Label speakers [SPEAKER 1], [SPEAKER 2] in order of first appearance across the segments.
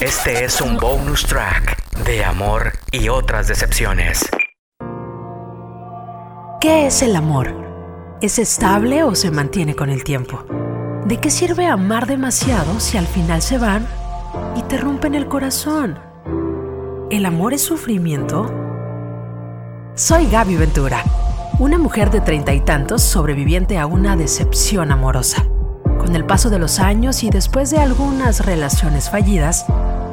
[SPEAKER 1] Este es un bonus track de amor y otras decepciones.
[SPEAKER 2] ¿Qué es el amor? ¿Es estable o se mantiene con el tiempo? ¿De qué sirve amar demasiado si al final se van y te rompen el corazón? ¿El amor es sufrimiento? Soy Gaby Ventura, una mujer de treinta y tantos sobreviviente a una decepción amorosa. Con el paso de los años y después de algunas relaciones fallidas,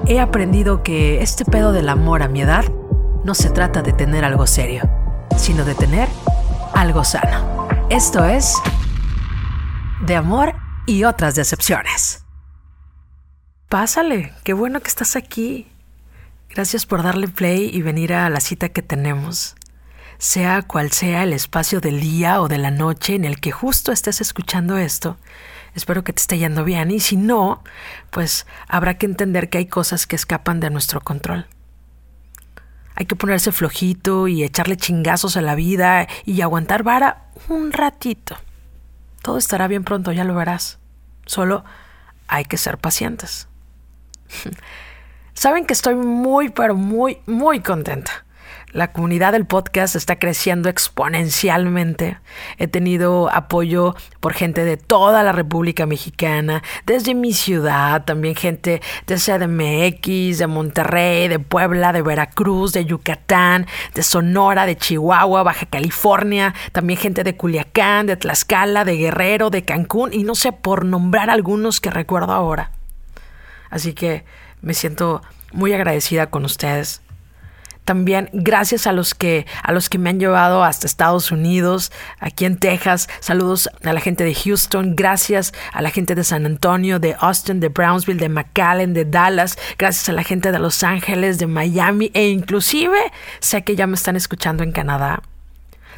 [SPEAKER 2] he aprendido que este pedo del amor a mi edad no se trata de tener algo serio, sino de tener algo sano. Esto es de amor y otras decepciones. Pásale, qué bueno que estás aquí. Gracias por darle play y venir a la cita que tenemos. Sea cual sea el espacio del día o de la noche en el que justo estés escuchando esto, espero que te esté yendo bien y si no, pues habrá que entender que hay cosas que escapan de nuestro control. Hay que ponerse flojito y echarle chingazos a la vida y aguantar vara un ratito. Todo estará bien pronto, ya lo verás. Solo hay que ser pacientes. Saben que estoy muy, pero muy, muy contenta. La comunidad del podcast está creciendo exponencialmente. He tenido apoyo por gente de toda la República Mexicana, desde mi ciudad, también gente de CDMX, de Monterrey, de Puebla, de Veracruz, de Yucatán, de Sonora, de Chihuahua, Baja California, también gente de Culiacán, de Tlaxcala, de Guerrero, de Cancún y no sé por nombrar algunos que recuerdo ahora. Así que me siento muy agradecida con ustedes también gracias a los que a los que me han llevado hasta Estados Unidos, aquí en Texas. Saludos a la gente de Houston, gracias a la gente de San Antonio, de Austin, de Brownsville, de McAllen, de Dallas, gracias a la gente de Los Ángeles, de Miami e inclusive sé que ya me están escuchando en Canadá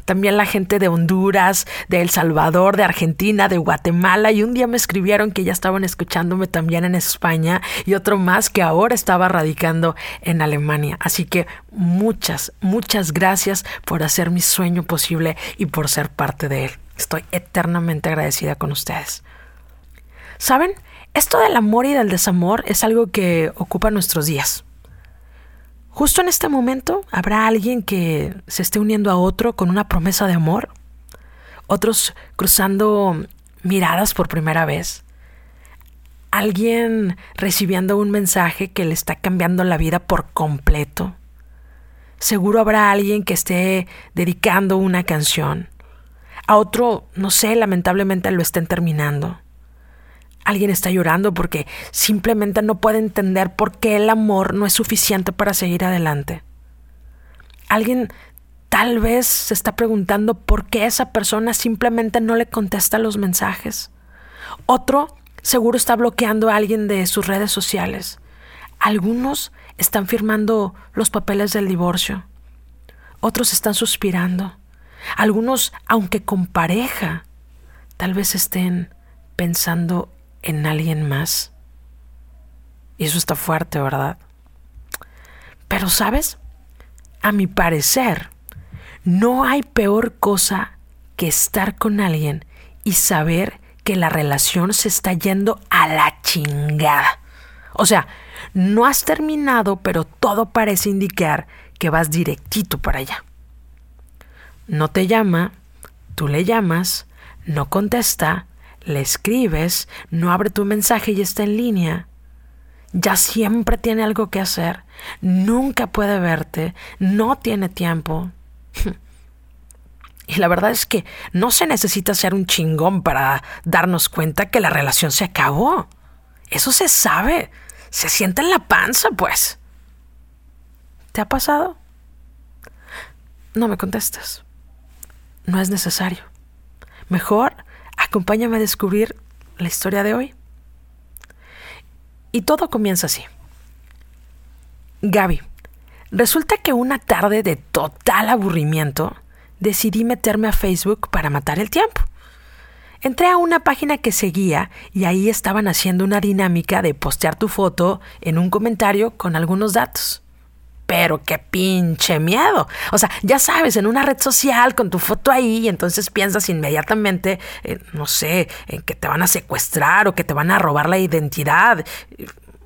[SPEAKER 2] también la gente de Honduras, de El Salvador, de Argentina, de Guatemala y un día me escribieron que ya estaban escuchándome también en España y otro más que ahora estaba radicando en Alemania. Así que muchas, muchas gracias por hacer mi sueño posible y por ser parte de él. Estoy eternamente agradecida con ustedes. ¿Saben? Esto del amor y del desamor es algo que ocupa nuestros días. Justo en este momento habrá alguien que se esté uniendo a otro con una promesa de amor, otros cruzando miradas por primera vez, alguien recibiendo un mensaje que le está cambiando la vida por completo. Seguro habrá alguien que esté dedicando una canción. A otro, no sé, lamentablemente lo estén terminando. Alguien está llorando porque simplemente no puede entender por qué el amor no es suficiente para seguir adelante. Alguien tal vez se está preguntando por qué esa persona simplemente no le contesta los mensajes. Otro seguro está bloqueando a alguien de sus redes sociales. Algunos están firmando los papeles del divorcio. Otros están suspirando. Algunos, aunque con pareja, tal vez estén pensando en alguien más. Y eso está fuerte, ¿verdad? Pero, ¿sabes? A mi parecer, no hay peor cosa que estar con alguien y saber que la relación se está yendo a la chingada. O sea, no has terminado, pero todo parece indicar que vas directito para allá. No te llama, tú le llamas, no contesta, le escribes, no abre tu mensaje y está en línea. Ya siempre tiene algo que hacer, nunca puede verte, no tiene tiempo. Y la verdad es que no se necesita ser un chingón para darnos cuenta que la relación se acabó. Eso se sabe, se siente en la panza, pues. ¿Te ha pasado? No me contestes. No es necesario. Mejor Acompáñame a descubrir la historia de hoy. Y todo comienza así. Gaby, resulta que una tarde de total aburrimiento decidí meterme a Facebook para matar el tiempo. Entré a una página que seguía y ahí estaban haciendo una dinámica de postear tu foto en un comentario con algunos datos pero qué pinche miedo. O sea, ya sabes, en una red social con tu foto ahí, entonces piensas inmediatamente, no sé, en que te van a secuestrar o que te van a robar la identidad.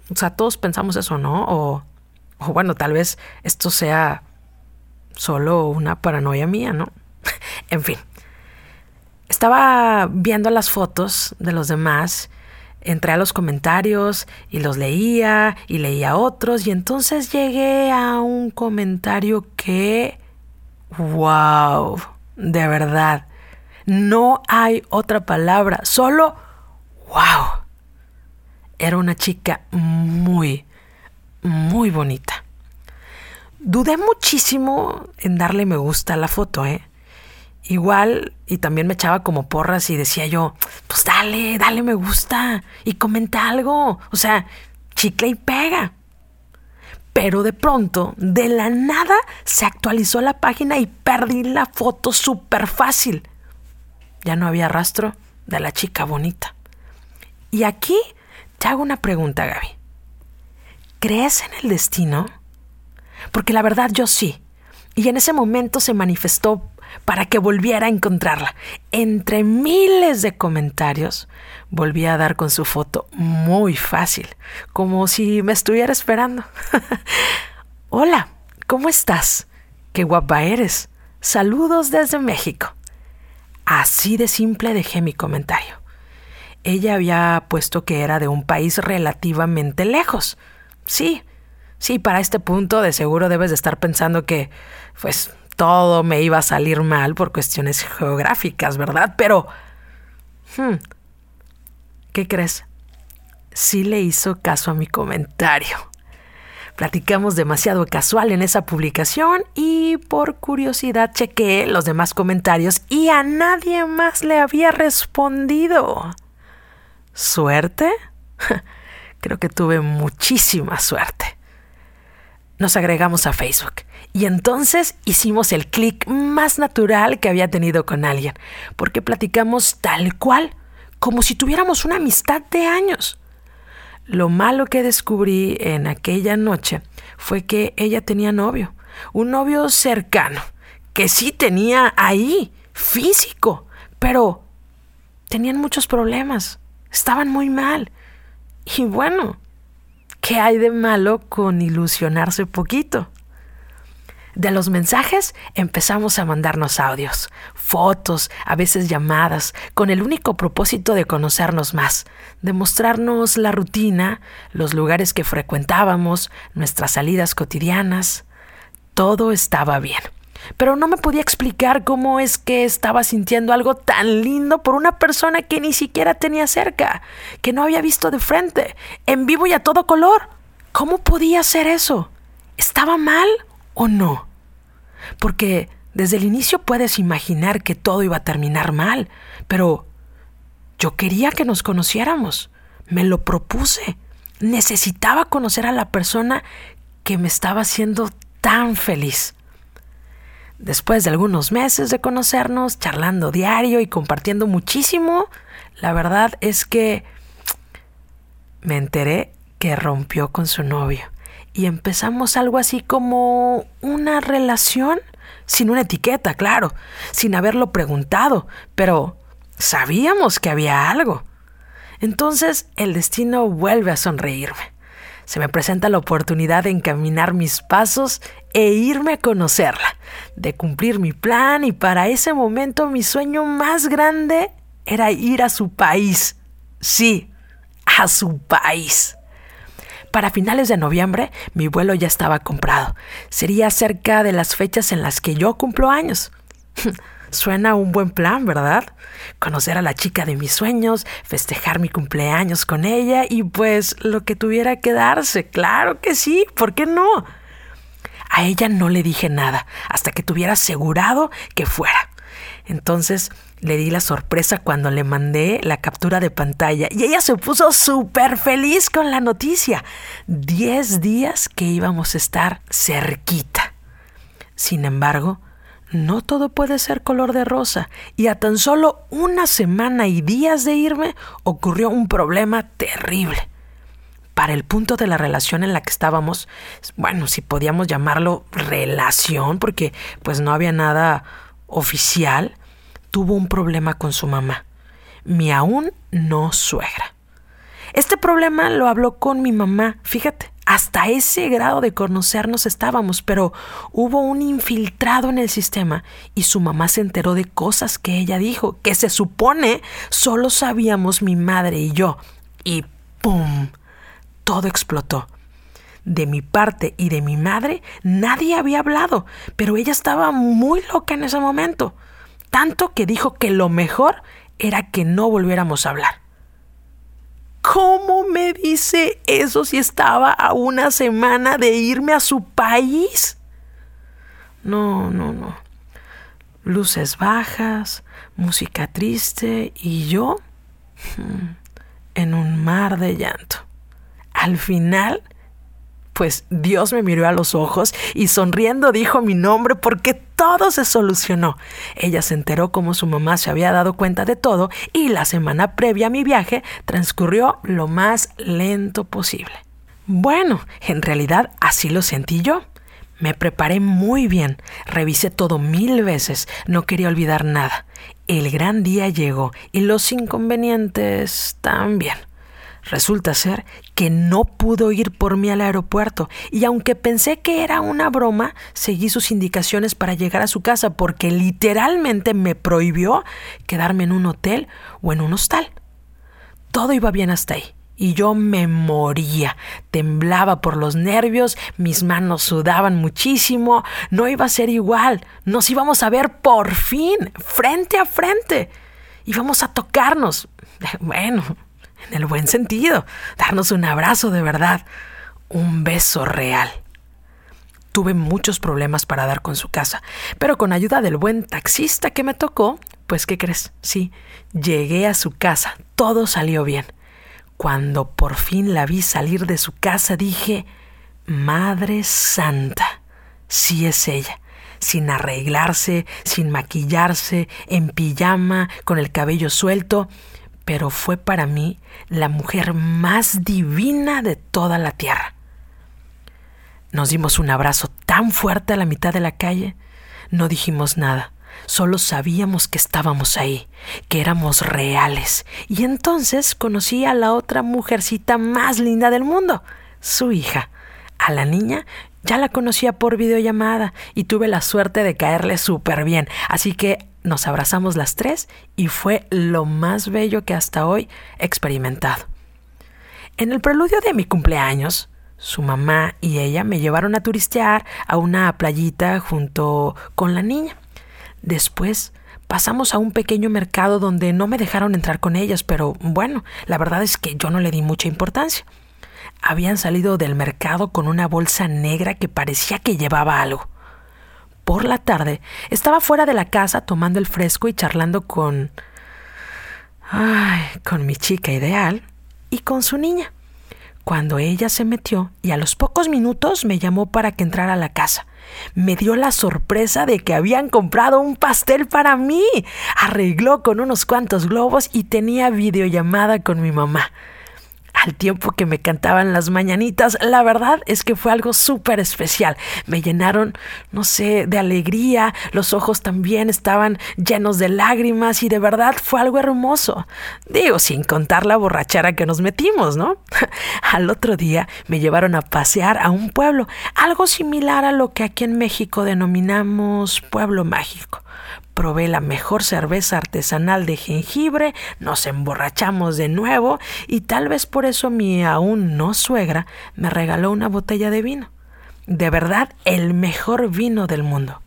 [SPEAKER 2] O sea, todos pensamos eso, ¿no? O, o bueno, tal vez esto sea solo una paranoia mía, ¿no? en fin. Estaba viendo las fotos de los demás, entré a los comentarios y los leía y leía otros y entonces llegué a un comentario que... ¡Wow! De verdad. No hay otra palabra, solo ¡Wow! Era una chica muy, muy bonita. Dudé muchísimo en darle me gusta a la foto, ¿eh? Igual, y también me echaba como porras y decía yo, pues dale, dale me gusta y comenta algo. O sea, chicle y pega. Pero de pronto, de la nada, se actualizó la página y perdí la foto súper fácil. Ya no había rastro de la chica bonita. Y aquí te hago una pregunta, Gaby. ¿Crees en el destino? Porque la verdad yo sí. Y en ese momento se manifestó para que volviera a encontrarla. Entre miles de comentarios, volví a dar con su foto muy fácil, como si me estuviera esperando. Hola, ¿cómo estás? Qué guapa eres. Saludos desde México. Así de simple dejé mi comentario ella había puesto que era de un país relativamente lejos. Sí, sí, para este punto de seguro debes de estar pensando que, pues, todo me iba a salir mal por cuestiones geográficas, ¿verdad? Pero... Hmm, ¿Qué crees? Sí le hizo caso a mi comentario. Platicamos demasiado casual en esa publicación y por curiosidad chequeé los demás comentarios y a nadie más le había respondido. ¿Suerte? Creo que tuve muchísima suerte. Nos agregamos a Facebook y entonces hicimos el clic más natural que había tenido con alguien, porque platicamos tal cual, como si tuviéramos una amistad de años. Lo malo que descubrí en aquella noche fue que ella tenía novio, un novio cercano, que sí tenía ahí, físico, pero tenían muchos problemas. Estaban muy mal. Y bueno, ¿qué hay de malo con ilusionarse poquito? De los mensajes empezamos a mandarnos audios, fotos, a veces llamadas, con el único propósito de conocernos más, de mostrarnos la rutina, los lugares que frecuentábamos, nuestras salidas cotidianas. Todo estaba bien pero no me podía explicar cómo es que estaba sintiendo algo tan lindo por una persona que ni siquiera tenía cerca, que no había visto de frente, en vivo y a todo color. ¿Cómo podía ser eso? ¿Estaba mal o no? Porque desde el inicio puedes imaginar que todo iba a terminar mal, pero yo quería que nos conociéramos, me lo propuse, necesitaba conocer a la persona que me estaba haciendo tan feliz. Después de algunos meses de conocernos, charlando diario y compartiendo muchísimo, la verdad es que me enteré que rompió con su novio y empezamos algo así como una relación sin una etiqueta, claro, sin haberlo preguntado, pero sabíamos que había algo. Entonces el destino vuelve a sonreírme se me presenta la oportunidad de encaminar mis pasos e irme a conocerla, de cumplir mi plan y para ese momento mi sueño más grande era ir a su país. Sí, a su país. Para finales de noviembre mi vuelo ya estaba comprado. Sería cerca de las fechas en las que yo cumplo años. Suena un buen plan, ¿verdad? Conocer a la chica de mis sueños, festejar mi cumpleaños con ella y pues lo que tuviera que darse. Claro que sí, ¿por qué no? A ella no le dije nada hasta que tuviera asegurado que fuera. Entonces le di la sorpresa cuando le mandé la captura de pantalla y ella se puso súper feliz con la noticia. Diez días que íbamos a estar cerquita. Sin embargo, no todo puede ser color de rosa, y a tan solo una semana y días de irme ocurrió un problema terrible. Para el punto de la relación en la que estábamos, bueno, si podíamos llamarlo relación, porque pues no había nada oficial, tuvo un problema con su mamá, mi aún no suegra. Este problema lo habló con mi mamá, fíjate. Hasta ese grado de conocernos estábamos, pero hubo un infiltrado en el sistema y su mamá se enteró de cosas que ella dijo, que se supone solo sabíamos mi madre y yo. Y ¡pum! Todo explotó. De mi parte y de mi madre nadie había hablado, pero ella estaba muy loca en ese momento, tanto que dijo que lo mejor era que no volviéramos a hablar. ¿Cómo me dice eso si estaba a una semana de irme a su país? No, no, no. Luces bajas, música triste y yo hmm, en un mar de llanto. Al final pues Dios me miró a los ojos y sonriendo dijo mi nombre porque todo se solucionó. Ella se enteró cómo su mamá se había dado cuenta de todo y la semana previa a mi viaje transcurrió lo más lento posible. Bueno, en realidad así lo sentí yo. Me preparé muy bien, revisé todo mil veces, no quería olvidar nada. El gran día llegó y los inconvenientes también. Resulta ser que no pudo ir por mí al aeropuerto y aunque pensé que era una broma, seguí sus indicaciones para llegar a su casa porque literalmente me prohibió quedarme en un hotel o en un hostal. Todo iba bien hasta ahí y yo me moría, temblaba por los nervios, mis manos sudaban muchísimo, no iba a ser igual, nos íbamos a ver por fin, frente a frente, íbamos a tocarnos. Bueno, en el buen sentido, darnos un abrazo de verdad, un beso real. Tuve muchos problemas para dar con su casa, pero con ayuda del buen taxista que me tocó, pues ¿qué crees? Sí, llegué a su casa, todo salió bien. Cuando por fin la vi salir de su casa dije, Madre Santa, sí es ella sin arreglarse, sin maquillarse, en pijama, con el cabello suelto, pero fue para mí la mujer más divina de toda la tierra. Nos dimos un abrazo tan fuerte a la mitad de la calle, no dijimos nada, solo sabíamos que estábamos ahí, que éramos reales, y entonces conocí a la otra mujercita más linda del mundo, su hija. A la niña ya la conocía por videollamada y tuve la suerte de caerle súper bien, así que nos abrazamos las tres y fue lo más bello que hasta hoy he experimentado. En el preludio de mi cumpleaños, su mamá y ella me llevaron a turistear a una playita junto con la niña. Después pasamos a un pequeño mercado donde no me dejaron entrar con ellas, pero bueno, la verdad es que yo no le di mucha importancia. Habían salido del mercado con una bolsa negra que parecía que llevaba algo por la tarde, estaba fuera de la casa tomando el fresco y charlando con... Ay, con mi chica ideal y con su niña. Cuando ella se metió y a los pocos minutos me llamó para que entrara a la casa. Me dio la sorpresa de que habían comprado un pastel para mí. Arregló con unos cuantos globos y tenía videollamada con mi mamá al tiempo que me cantaban las mañanitas, la verdad es que fue algo súper especial. Me llenaron, no sé, de alegría, los ojos también estaban llenos de lágrimas y de verdad fue algo hermoso. Digo, sin contar la borrachera que nos metimos, ¿no? al otro día me llevaron a pasear a un pueblo, algo similar a lo que aquí en México denominamos pueblo mágico probé la mejor cerveza artesanal de jengibre, nos emborrachamos de nuevo y tal vez por eso mi aún no suegra me regaló una botella de vino. De verdad, el mejor vino del mundo.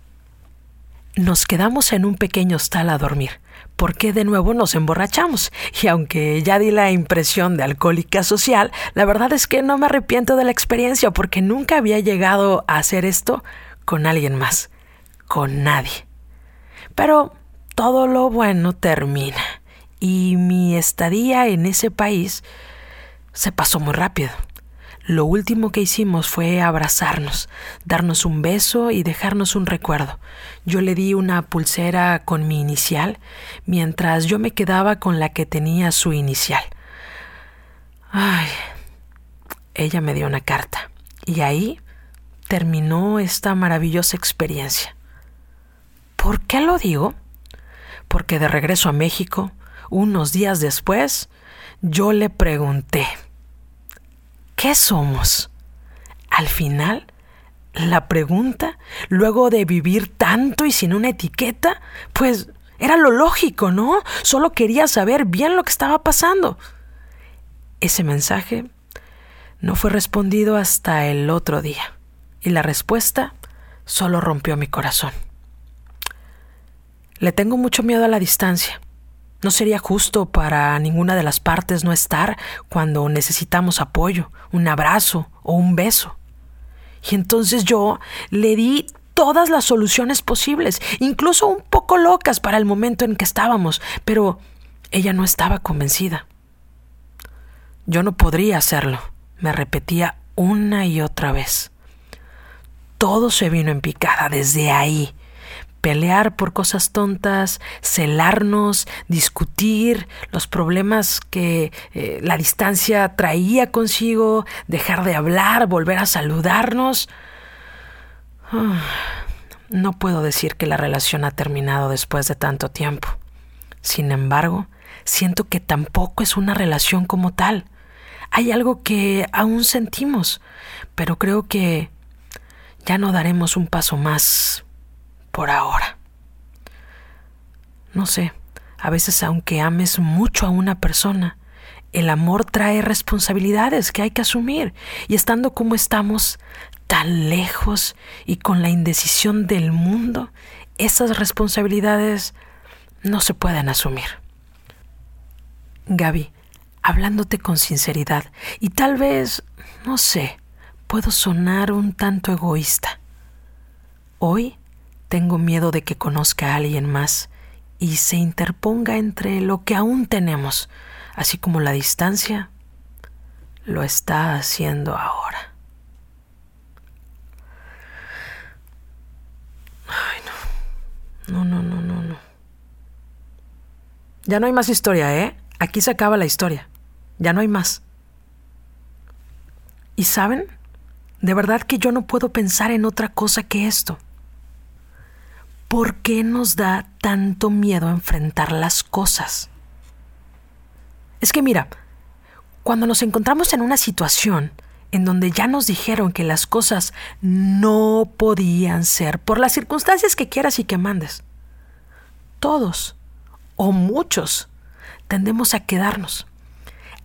[SPEAKER 2] Nos quedamos en un pequeño hostal a dormir, porque de nuevo nos emborrachamos, y aunque ya di la impresión de alcohólica social, la verdad es que no me arrepiento de la experiencia porque nunca había llegado a hacer esto con alguien más, con nadie. Pero todo lo bueno termina y mi estadía en ese país se pasó muy rápido. Lo último que hicimos fue abrazarnos, darnos un beso y dejarnos un recuerdo. Yo le di una pulsera con mi inicial, mientras yo me quedaba con la que tenía su inicial. Ay, ella me dio una carta y ahí terminó esta maravillosa experiencia. ¿Por qué lo digo? Porque de regreso a México, unos días después, yo le pregunté, ¿qué somos? Al final, la pregunta, luego de vivir tanto y sin una etiqueta, pues era lo lógico, ¿no? Solo quería saber bien lo que estaba pasando. Ese mensaje no fue respondido hasta el otro día, y la respuesta solo rompió mi corazón. Le tengo mucho miedo a la distancia. No sería justo para ninguna de las partes no estar cuando necesitamos apoyo, un abrazo o un beso. Y entonces yo le di todas las soluciones posibles, incluso un poco locas para el momento en que estábamos, pero ella no estaba convencida. Yo no podría hacerlo, me repetía una y otra vez. Todo se vino en picada desde ahí. Pelear por cosas tontas, celarnos, discutir los problemas que eh, la distancia traía consigo, dejar de hablar, volver a saludarnos. Ah, no puedo decir que la relación ha terminado después de tanto tiempo. Sin embargo, siento que tampoco es una relación como tal. Hay algo que aún sentimos, pero creo que ya no daremos un paso más por ahora. No sé, a veces aunque ames mucho a una persona, el amor trae responsabilidades que hay que asumir y estando como estamos, tan lejos y con la indecisión del mundo, esas responsabilidades no se pueden asumir. Gaby, hablándote con sinceridad, y tal vez, no sé, puedo sonar un tanto egoísta. Hoy tengo miedo de que conozca a alguien más y se interponga entre lo que aún tenemos, así como la distancia lo está haciendo ahora. Ay, no. No, no, no, no, no. Ya no hay más historia, ¿eh? Aquí se acaba la historia. Ya no hay más. ¿Y saben? De verdad que yo no puedo pensar en otra cosa que esto. ¿Por qué nos da tanto miedo enfrentar las cosas? Es que mira, cuando nos encontramos en una situación en donde ya nos dijeron que las cosas no podían ser por las circunstancias que quieras y que mandes, todos o muchos tendemos a quedarnos,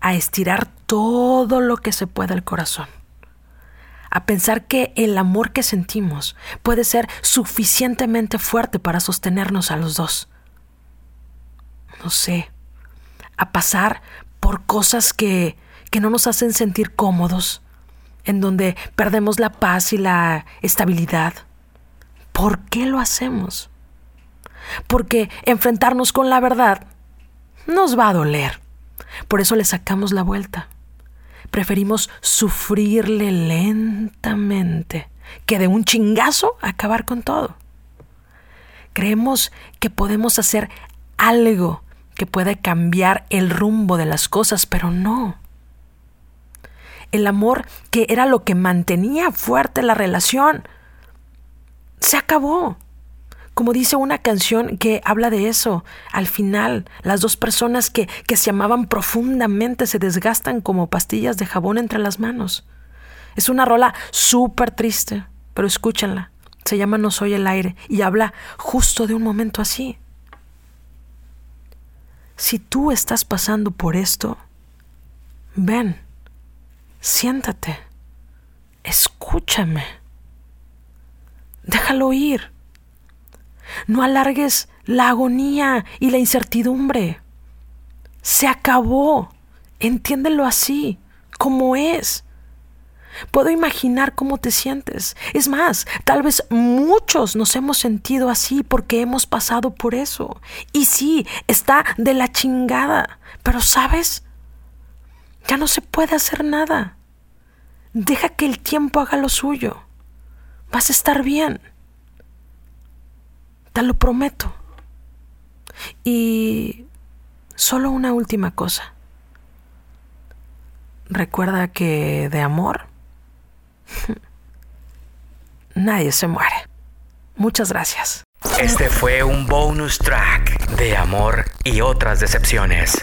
[SPEAKER 2] a estirar todo lo que se pueda el corazón a pensar que el amor que sentimos puede ser suficientemente fuerte para sostenernos a los dos. No sé, a pasar por cosas que, que no nos hacen sentir cómodos, en donde perdemos la paz y la estabilidad. ¿Por qué lo hacemos? Porque enfrentarnos con la verdad nos va a doler. Por eso le sacamos la vuelta preferimos sufrirle lentamente que de un chingazo acabar con todo. Creemos que podemos hacer algo que puede cambiar el rumbo de las cosas, pero no. El amor, que era lo que mantenía fuerte la relación, se acabó como dice una canción que habla de eso. Al final, las dos personas que, que se amaban profundamente se desgastan como pastillas de jabón entre las manos. Es una rola súper triste, pero escúchenla. Se llama No soy el aire y habla justo de un momento así. Si tú estás pasando por esto, ven, siéntate, escúchame, déjalo ir. No alargues la agonía y la incertidumbre. Se acabó. Entiéndelo así, como es. Puedo imaginar cómo te sientes. Es más, tal vez muchos nos hemos sentido así porque hemos pasado por eso. Y sí, está de la chingada. Pero sabes, ya no se puede hacer nada. Deja que el tiempo haga lo suyo. Vas a estar bien. Te lo prometo. Y solo una última cosa. Recuerda que de amor nadie se muere. Muchas gracias.
[SPEAKER 1] Este fue un bonus track de amor y otras decepciones.